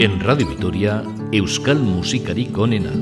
En Radio Vitoria, Euskal Musikarik onena.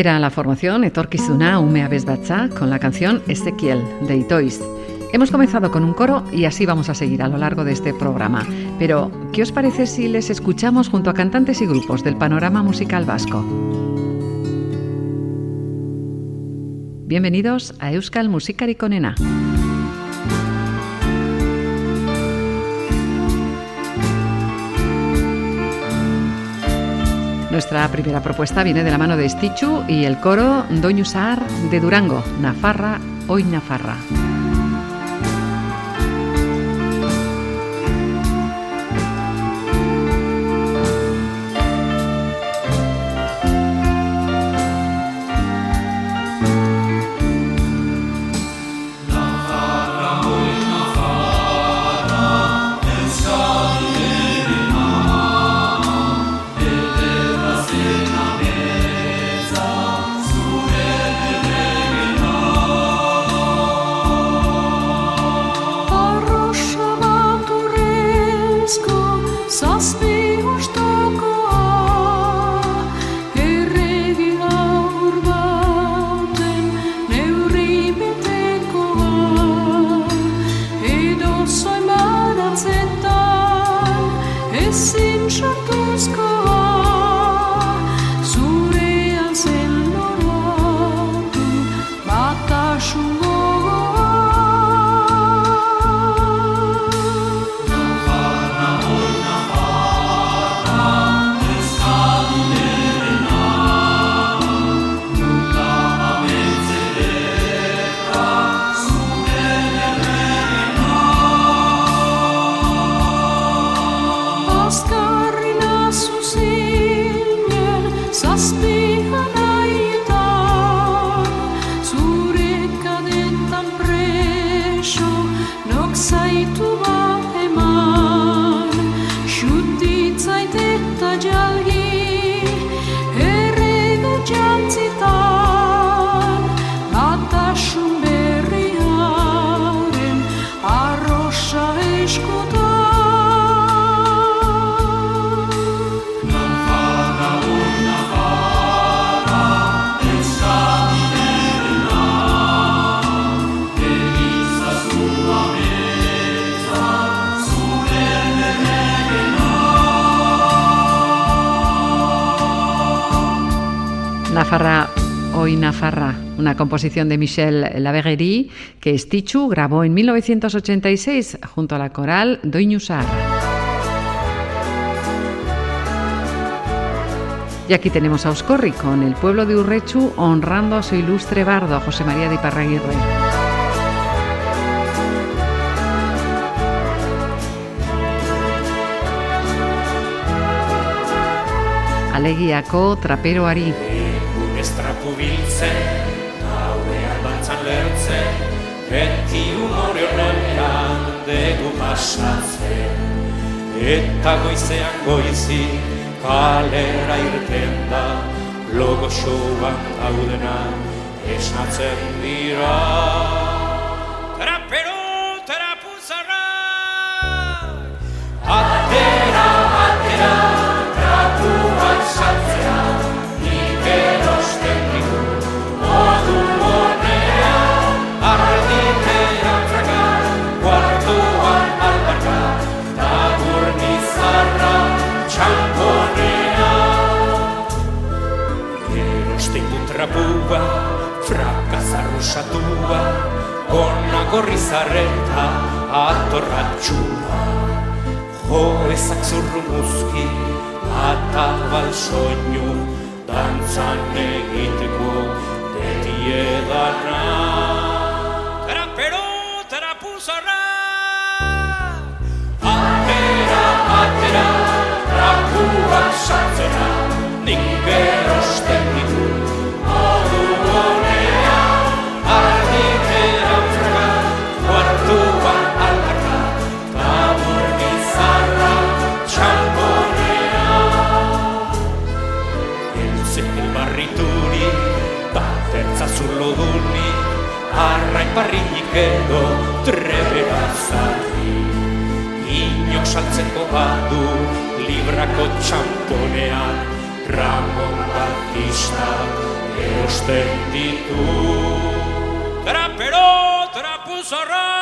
Era la formación Etorkizuna Umea Besdatza con la canción Ezequiel de Itois. Hemos comenzado con un coro y así vamos a seguir a lo largo de este programa. Pero, ¿qué os parece si les escuchamos junto a cantantes y grupos del panorama musical vasco? Bienvenidos a Euskal Musikari Konena. Nuestra primera propuesta viene de la mano de Stichu y el coro Doñusar de Durango, Nafarra, hoy Nafarra. Una composición de Michel Laveguerie que Stichu grabó en 1986 junto a la coral Doiñusar. Y aquí tenemos a Oscorri con el pueblo de Urrechu honrando a su ilustre bardo, José María de Iparraguirre. Alegiako traperoari. Estrapu biltzen, batzan lertzen, beti humore horrean dugu pasatzen. Eta goizean goizi, kalera irten da, logo showan gaudena esnatzen dira. Frakazarrusatua, gona gorri zarreta, atorratxua. Jo ezak zurru muzki, atabal soinu, dantzan egiteko beti edana. Trapero, trapuzarra! Atera, atera, trapuak sartzera, nik erosten barrinik edo trebera zarri. Inok saltzeko badu, librako txamponean, Ramon Batista erosten ditu. Trapero, trapuzarra!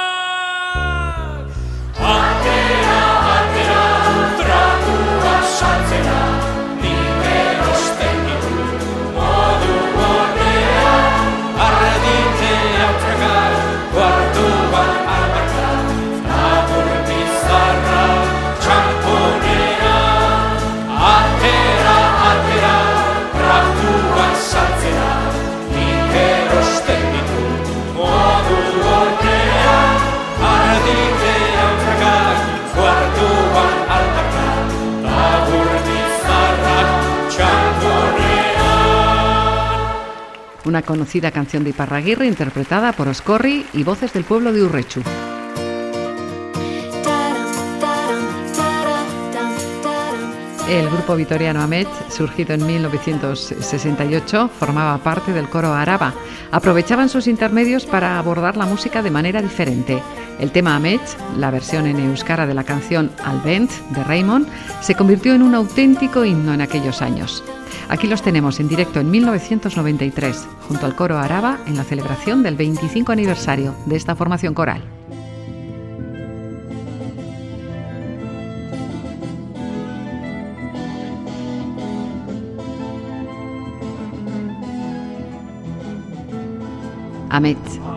Una conocida canción de Iparraguirre interpretada por Oscorri y voces del pueblo de Urrechu. El grupo vitoriano Amech, surgido en 1968, formaba parte del coro Araba. Aprovechaban sus intermedios para abordar la música de manera diferente. El tema Amech, la versión en euskara de la canción Albent de Raymond, se convirtió en un auténtico himno en aquellos años. Aquí los tenemos en directo en 1993, junto al coro Araba, en la celebración del 25 aniversario de esta formación coral. Amet.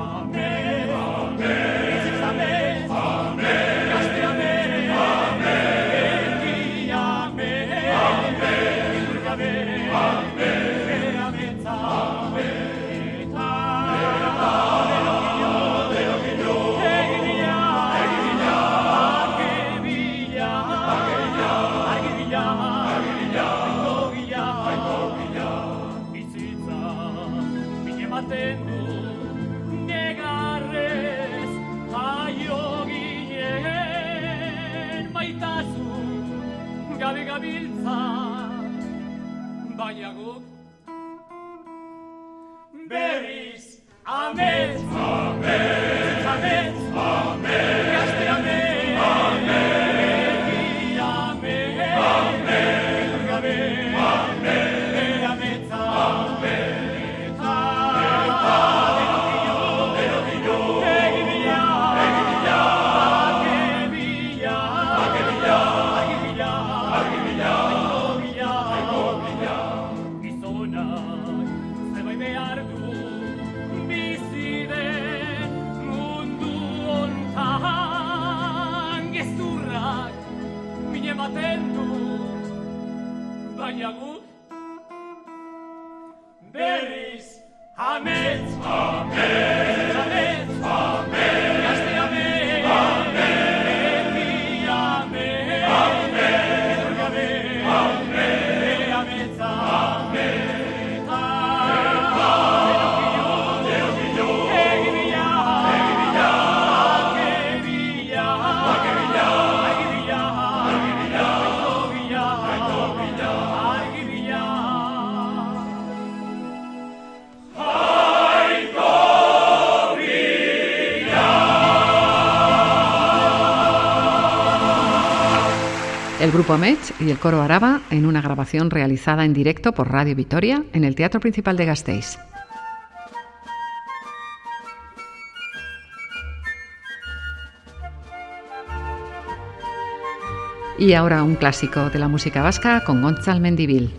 Gabiltza, baina guk berriz amets, grupo Amets y el coro Araba en una grabación realizada en directo por Radio Vitoria en el Teatro Principal de Gasteiz. Y ahora un clásico de la música vasca con Gonzal Mendivil.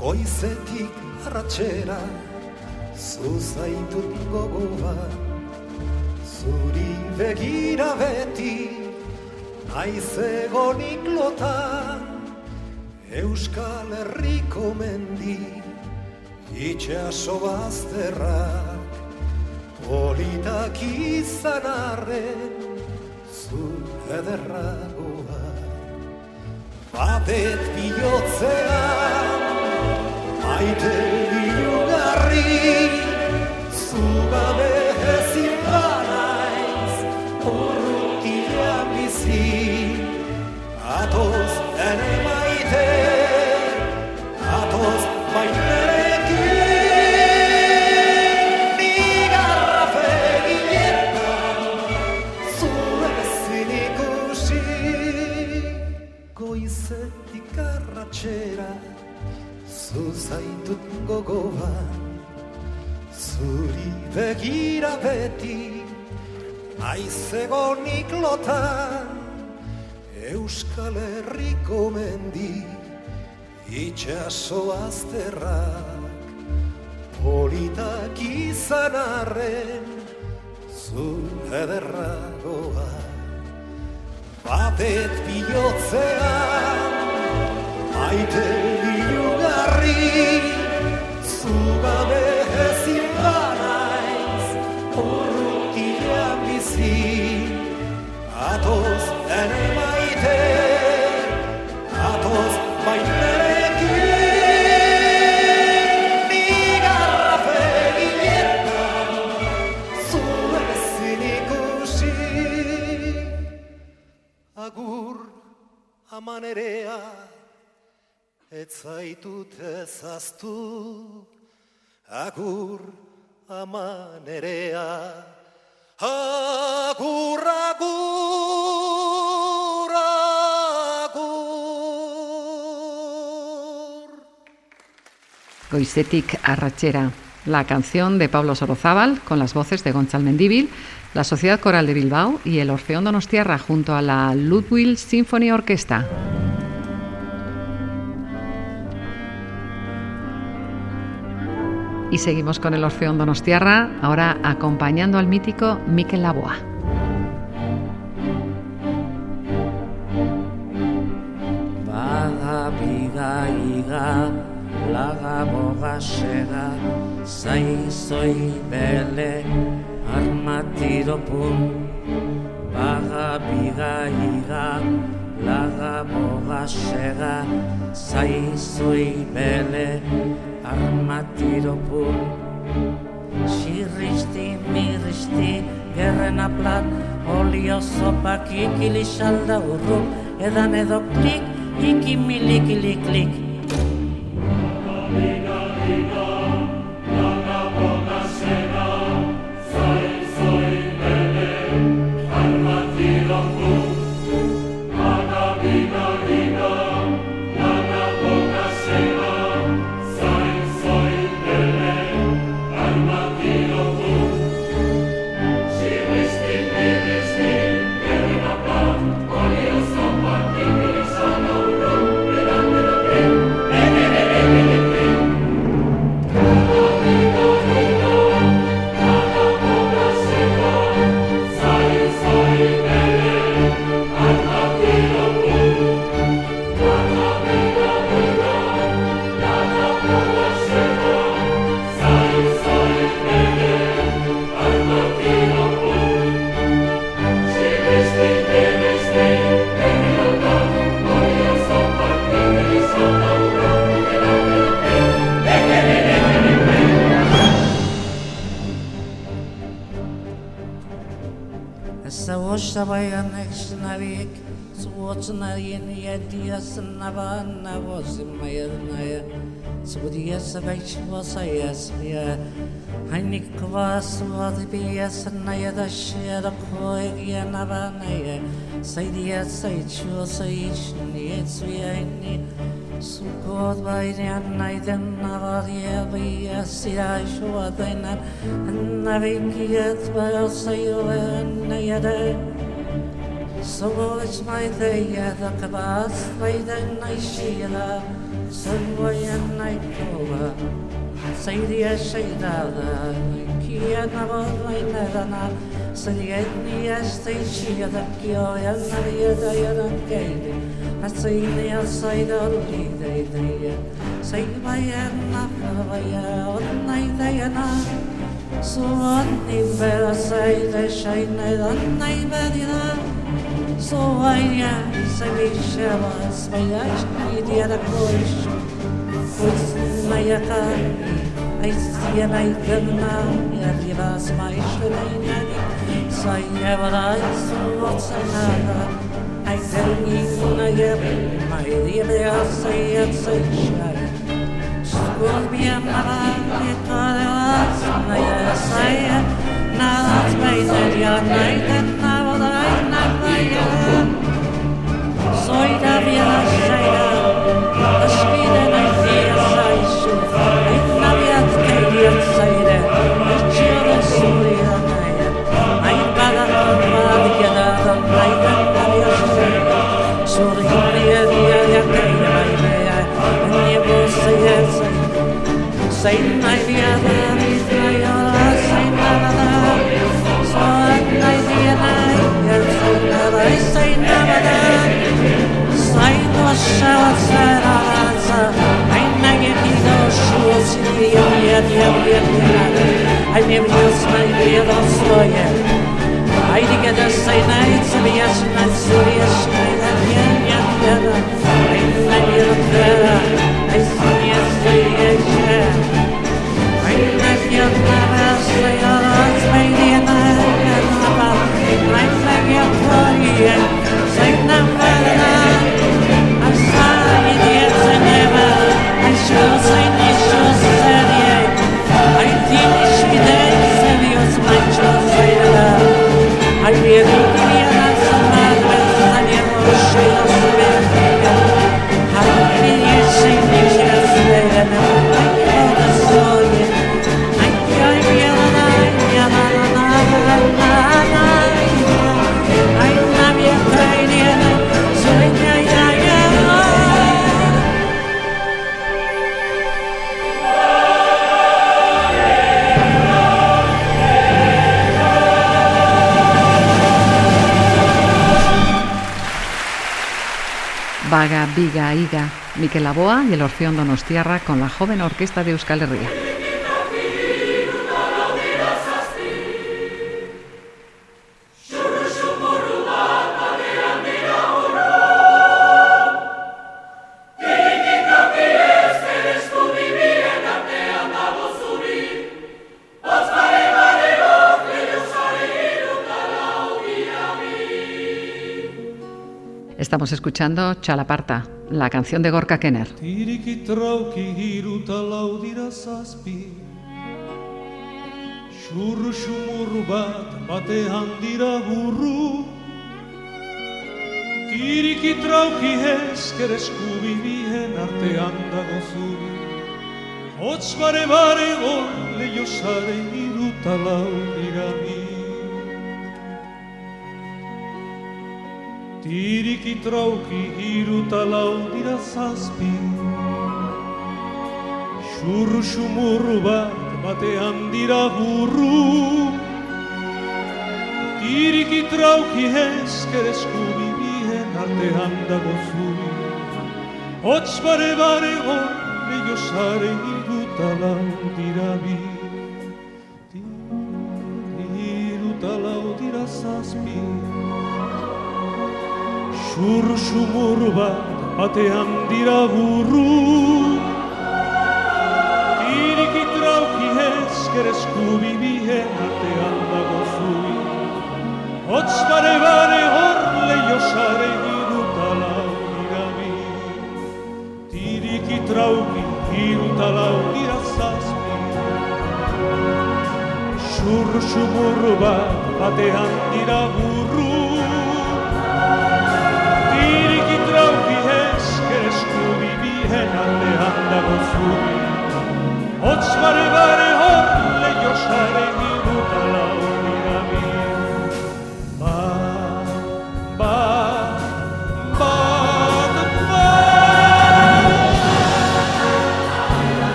Euskal Herriko mendi Itxaso bazterrak Politak izan arren Zu ederragoa Batet bihotzean Maite ilugarri Zugabe ezin Naiz egonik lotan Euskal Herriko mendi Itxaso azterrak Politak izan arren Zu ederragoa Batet bihotzean Maite zaitut Agur Arrachera, la canción de Pablo Sorozábal con las voces de Gonzal Mendíbil, la Sociedad Coral de Bilbao y el Orfeón Donostiarra junto a la Ludwig Symphony Orquesta. Y seguimos con el Orfeón Donostiarra, ahora acompañando al mítico Miquel Laboa. Laga boga sega, zai zoi bele, armatiro pun. Baga biga iga, laga boga sega, zai zoi bele, armatiro pun. Xirristi, mirristi, gerren aplat, olio zopak ikili salda urru, edan edo klik, ikimili klik klik. Savayanışnarik, suotsna yeniye diyasnava navozimayernaya, sudiya savaychvasaya smiya, hanikva svadbiya snaya dashya koyya navanaya, saydiya saychvo saychniye sviyani, Sukod vairyan naiden navariya viya sirashu adainan, navikiyat vayo sayo nayadai, Savaş maydaya da kabas faydan naşila Savayan naykova day, shaydada Kiya nabo maydana Saydiya stayşiya da kiyo yanariya da yanan kaydı Saydiya saydan lidaydaya Saymayan nafavaya onnaydayana Suvan nimbera sayda shaynaydan naybadina Sonha, sangue chama, sonhas e dia da cruz. Pois meia carne, ai sia na itana, e arriva as mais feminari, sonhava lá e sua sonhada. Ai zelni na yebe, mai liebe a sei a sei shai. Scorpia mala, e toda i sonhada saia, na as beis e dia na itana, Soy David Shaira. Saturday night. Viga, Iga, Miquel Aboa y el Orfeón Donostiarra con la joven orquesta de Euskal Herria. Estamos escuchando Chalaparta, la canción de Gorka Kenner. Xurru bat bate handira burru Tiriki trauki esker eskubi bien artean dago zuri Hotz bare bare gol leio sare hiruta Tiriki trauki hiru eta lau dira zazpi. Xumurru bat batean dira burru. Tiriki trauki esker eskubi bien artean dago zuri. Hotz bare bare hor leio sare hiru eta lau dira bi. Hiru eta lau dira zazpi Xurru xumurru bat batean dira burru Tiriki trauki esker eskubi bien artean dago zuri Otz bare bare hor leio sare irutalau dira bi Tiriki trauki irutalau dira zazpi Xurru xumurru bat batean dira burru fruit.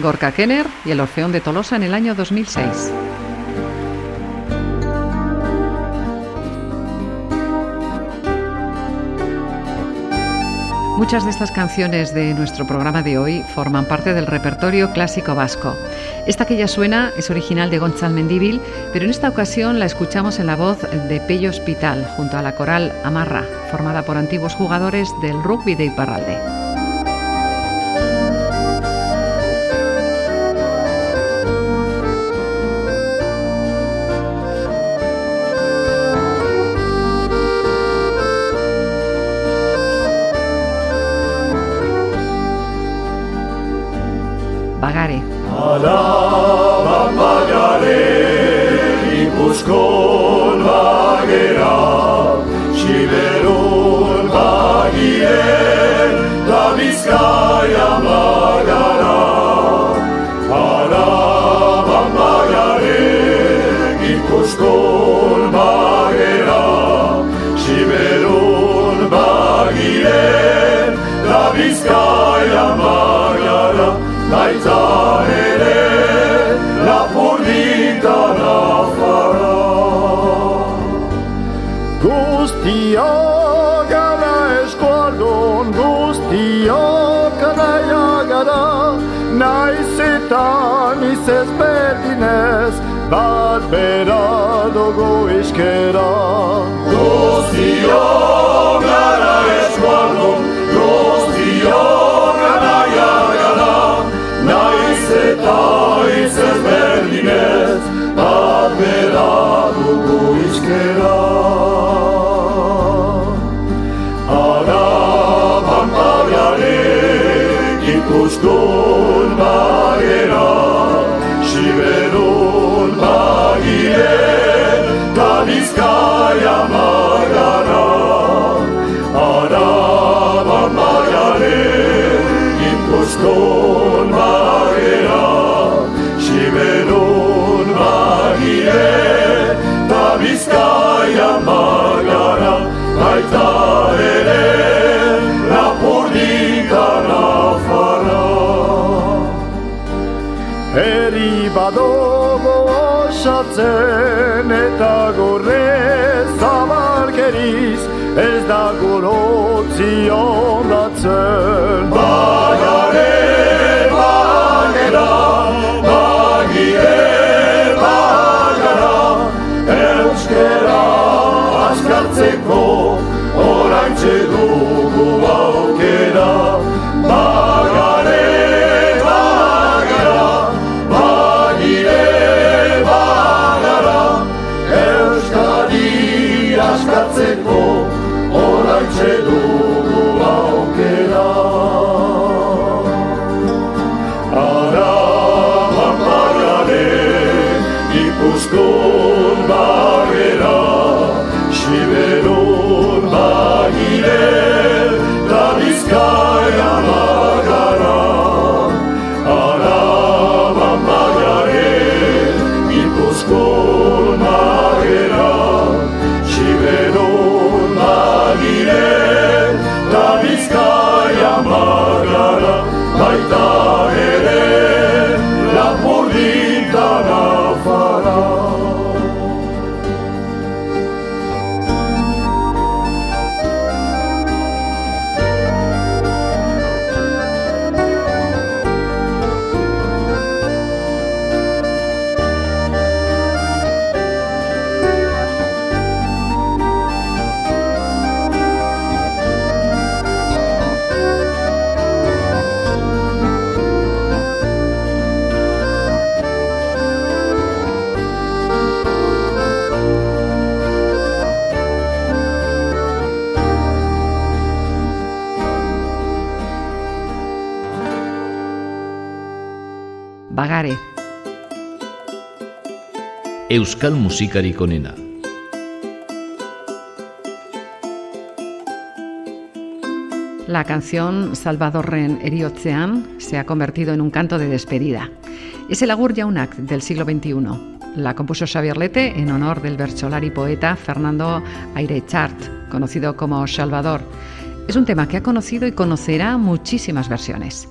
Gorka Kenner y el Orfeón de Tolosa en el año 2006. Muchas de estas canciones de nuestro programa de hoy forman parte del repertorio clásico vasco. Esta que ya suena es original de Gonzalo Mendíbil, pero en esta ocasión la escuchamos en la voz de Pello Hospital junto a la coral Amarra, formada por antiguos jugadores del rugby de Iparralde. Bizkaia bagara. Alaban bagare, Guztiak gara eskualdun, guztiak anaia gara, naiz eta iz ezberdinez, bat bera dugu iskera. Araban bagare, ikuskun bagera, Siberun bagire, ta bizkaia dire, ta bizkaia magara, baita ere, lapurdika nafara. Eri badogo osatzen eta gorre zabarkeriz, ez da gulotzi ondatzen. Bagare! Euskal musikarik onena. La canción Salvadorren eriotzean se ha convertido en un canto de despedida. Es el agur jaunak del siglo XXI. La compuso Xavier Lete en honor del bercholari poeta Fernando Airechart, conocido como Salvador. Es un tema que ha conocido y conocerá muchísimas versiones.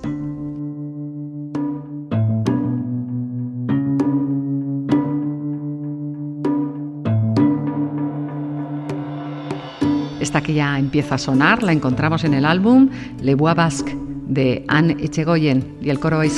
Esta que ya empieza a sonar la encontramos en el álbum Le Bois Basque de Anne Echegoyen y el coro bat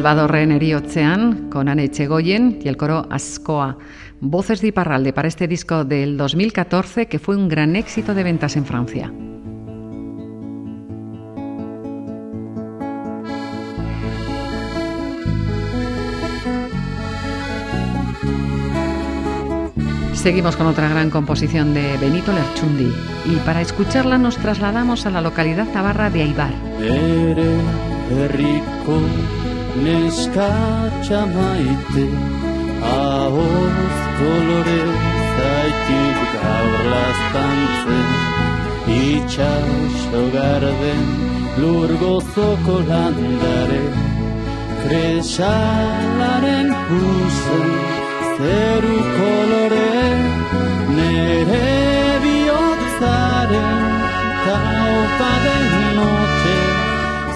Salvadorren eriotzean, con Anne Echegoyen y el coro Ascoa. Voces de Iparralde para este disco del 2014 que fue un gran éxito de ventas en Francia. Seguimos con otra gran composición de Benito Lerchundi y para escucharla nos trasladamos a la localidad navarra de Aibar. Neskatxa maite Ahoz kolore zaitik gaur lastantzen. Itxaso garden lur gozoko landare Kresalaren huzen zeru kolore Nere bihotzaren taupa den noche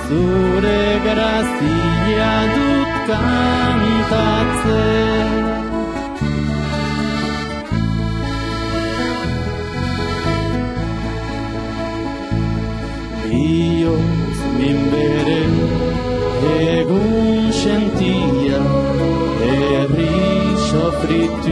Zure grazia dut kantatzen Bioz min bere egun sentia Herri sofrituaren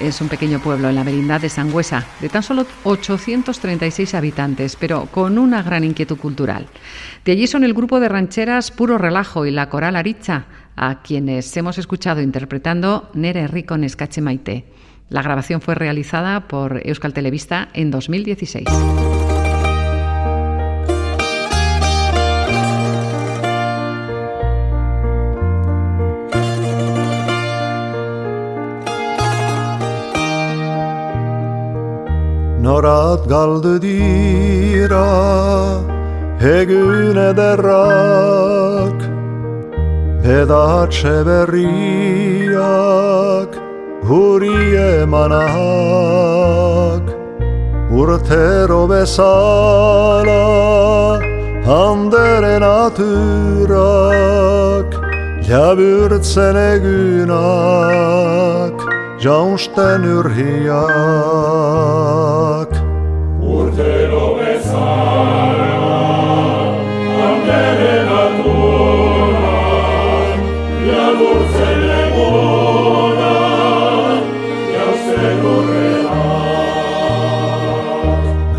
es un pequeño pueblo en la merindad de Sangüesa, de tan solo 836 habitantes, pero con una gran inquietud cultural. De allí son el grupo de rancheras Puro Relajo y la coral Aricha, a quienes hemos escuchado interpretando Nere Rico Nescache Maite. La grabación fue realizada por Euskal Televista en 2016. Norat kaldı dira He güne derrak Peda çeveriyak Huriye manahak. Urtero besala Handeren atırak Labürt sene günak jaunsten urhiak Urtero bezala, handeren aturan, laburtzen egunan, jauzen urrenak.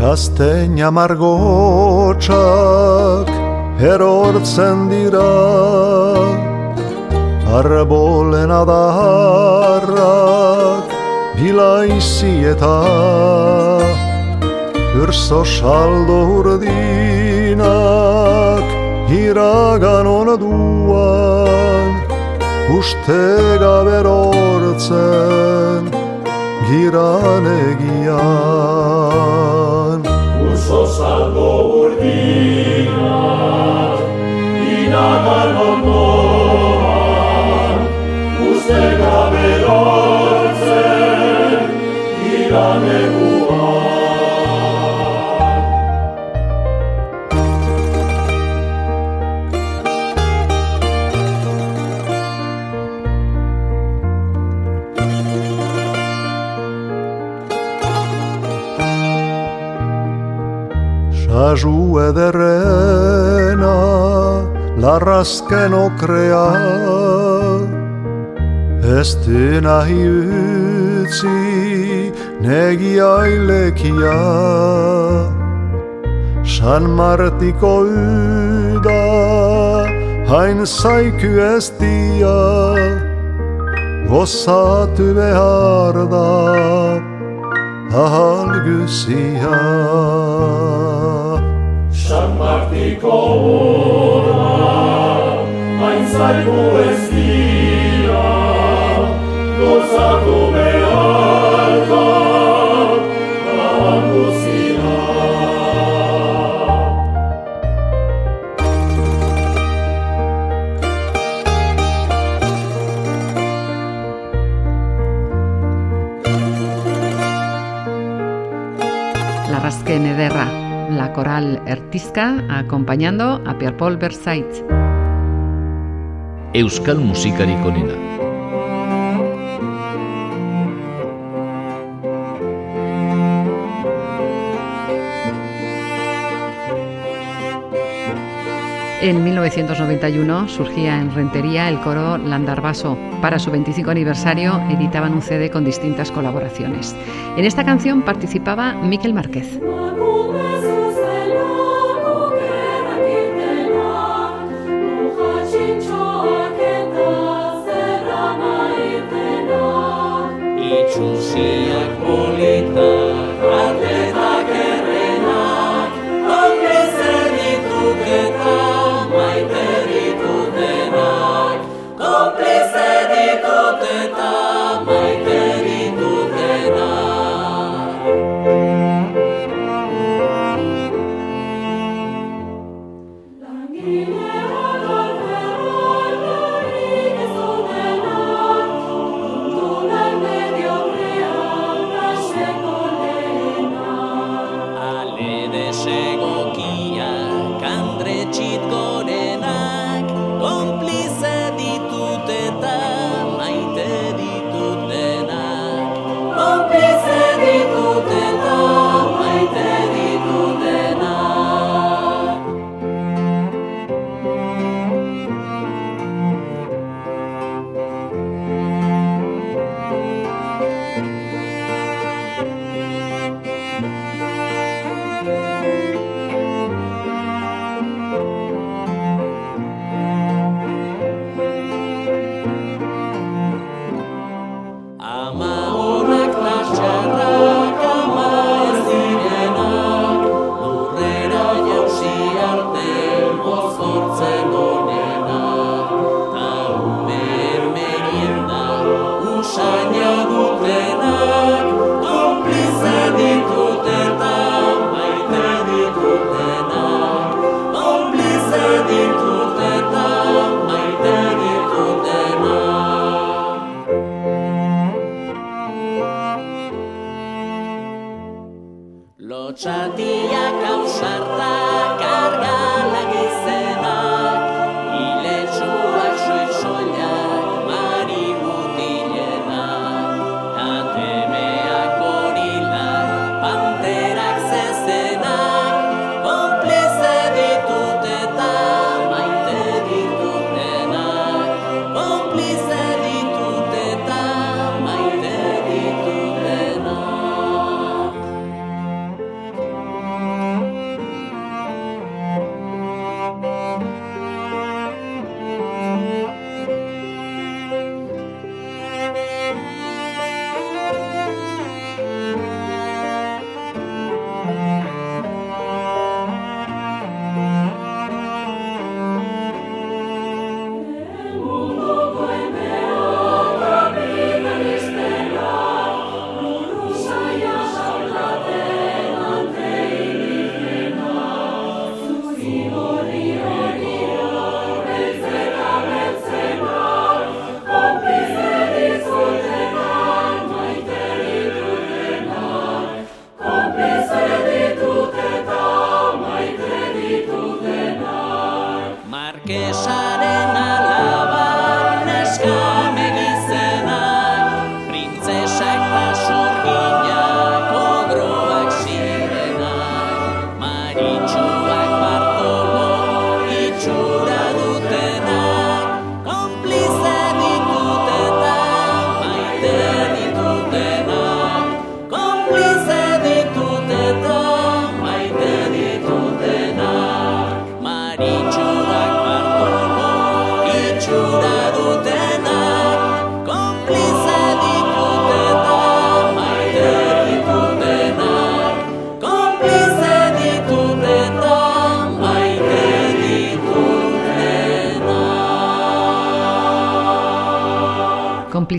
Gazteina margotxak erortzen dira Arbolen adarrak bilaizi eta Urso saldo urdinak iragan onaduan Uste gabe erortzen giranegian Uso salgo urdina, inagan ondoan, Sasu ederrena larrazken okrea Ez du nahi utzi negia ilekia San Martiko uda hain zaiku ez dia. Gozatu behar da ahal guzia. San Martiko ura, hain zaigu ez dira, Larrazken ederra, la coral Ertizka acompañando a Pierre-Paul Versailles. Euskal musikarik onena. En 1991 surgía en Rentería el coro Landarvaso. Para su 25 aniversario editaban un CD con distintas colaboraciones. En esta canción participaba Miquel Márquez.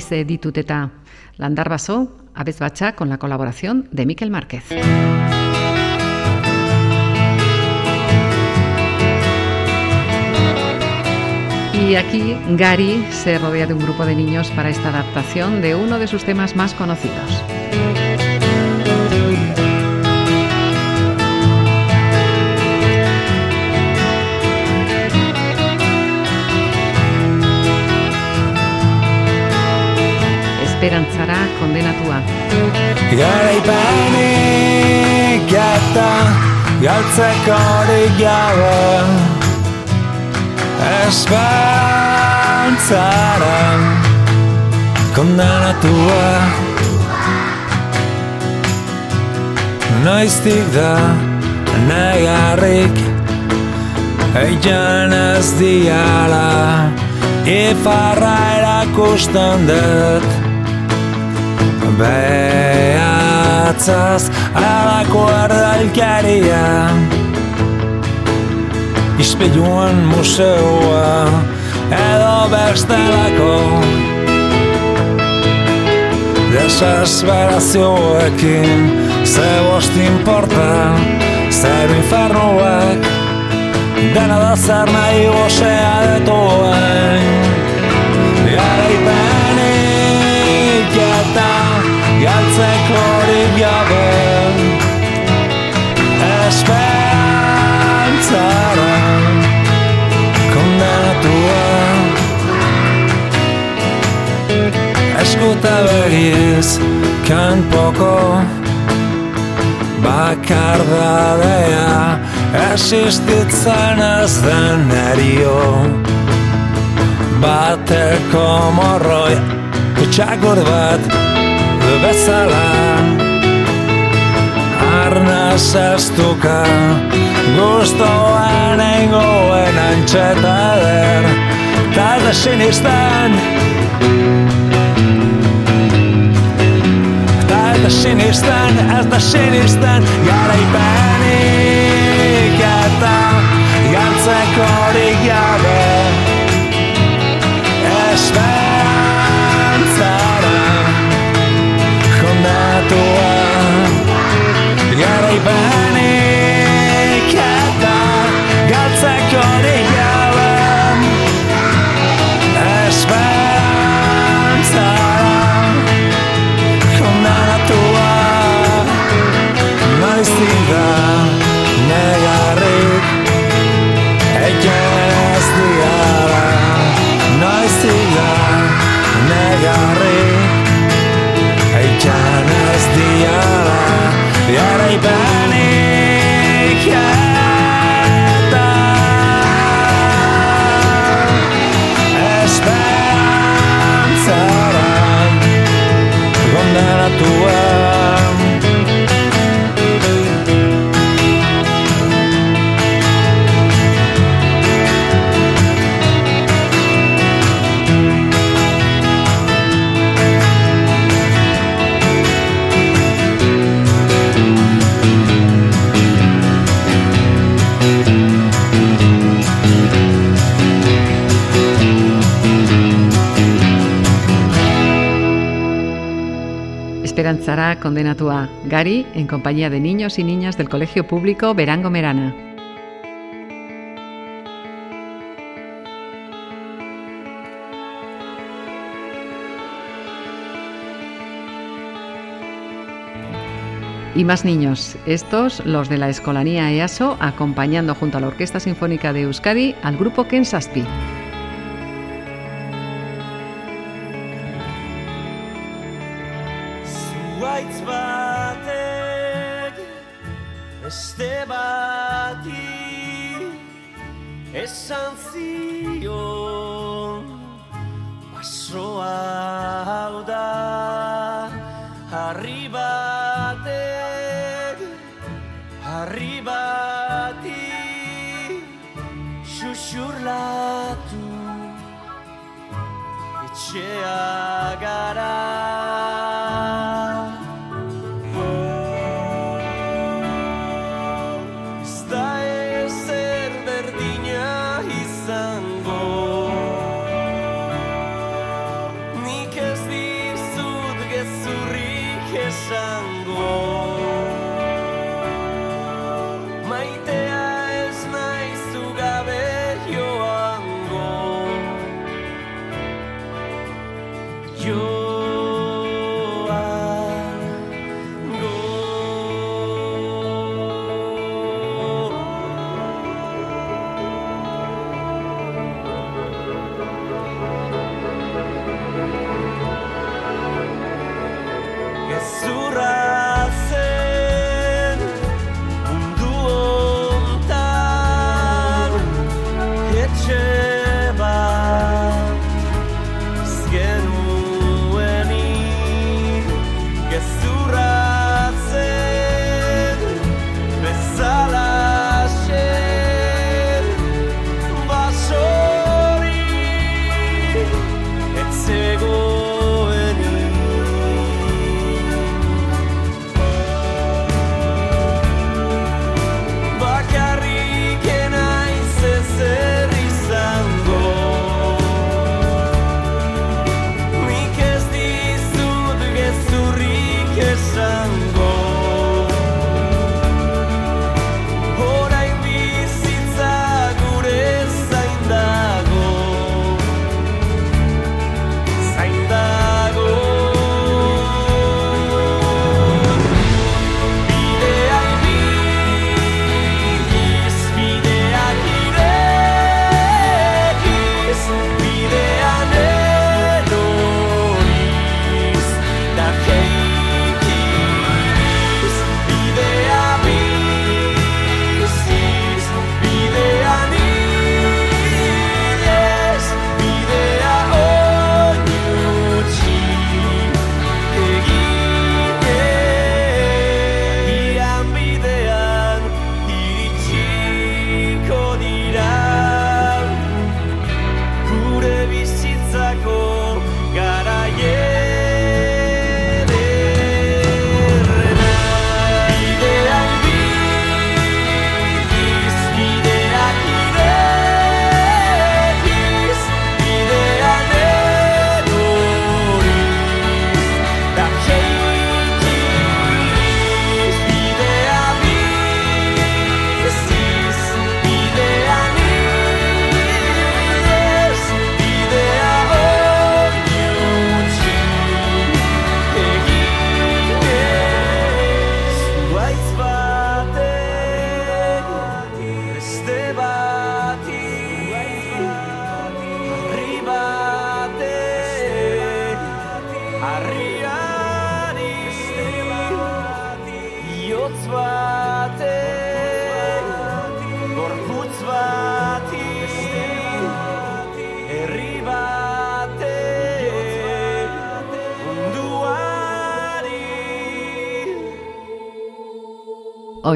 Cómplice dituteta Landar Basó, Aves Bacha, con la colaboración de Miquel Márquez. Y aquí Gary se rodea de un grupo de niños para esta adaptación de uno de sus temas más conocidos. Esperantzara kondenatua. Garaipanik eta galtzeko hori gabe Esperantzara kondenatua Noiztik da negarrik Eitan ez diala Ifarra erakusten dut Behatzaz alako erdalkaria Ispiluen museoa edo bestelako. Desesperazioekin ze bost importa Zer infernuak. Dena da zer nahi gozea detuen Garaipenik eta hori gabe Esperantzara kondenatua Eskuta begiz kanpoko bakardadea Existitzen ez den erio Bateko morroi Kutsakur bat bezala. Arnaz ez duka Gustoan eingoen antxeta der Ta ez da sinisten Ta ez da sinisten Ez Esperanzara condenatua. Gary, en compañía de niños y niñas del Colegio Público Verango Merana. Y más niños, estos los de la Escolanía EASO, acompañando junto a la Orquesta Sinfónica de Euskadi al grupo Ken Sun.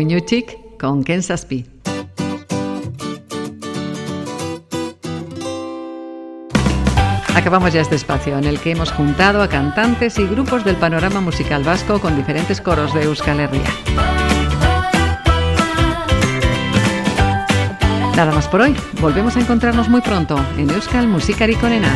Oinuchik con Ken Saspi. Acabamos ya este espacio en el que hemos juntado a cantantes y grupos del panorama musical vasco con diferentes coros de Euskal Herria. Nada más por hoy. Volvemos a encontrarnos muy pronto en Euskal Musikari Konena.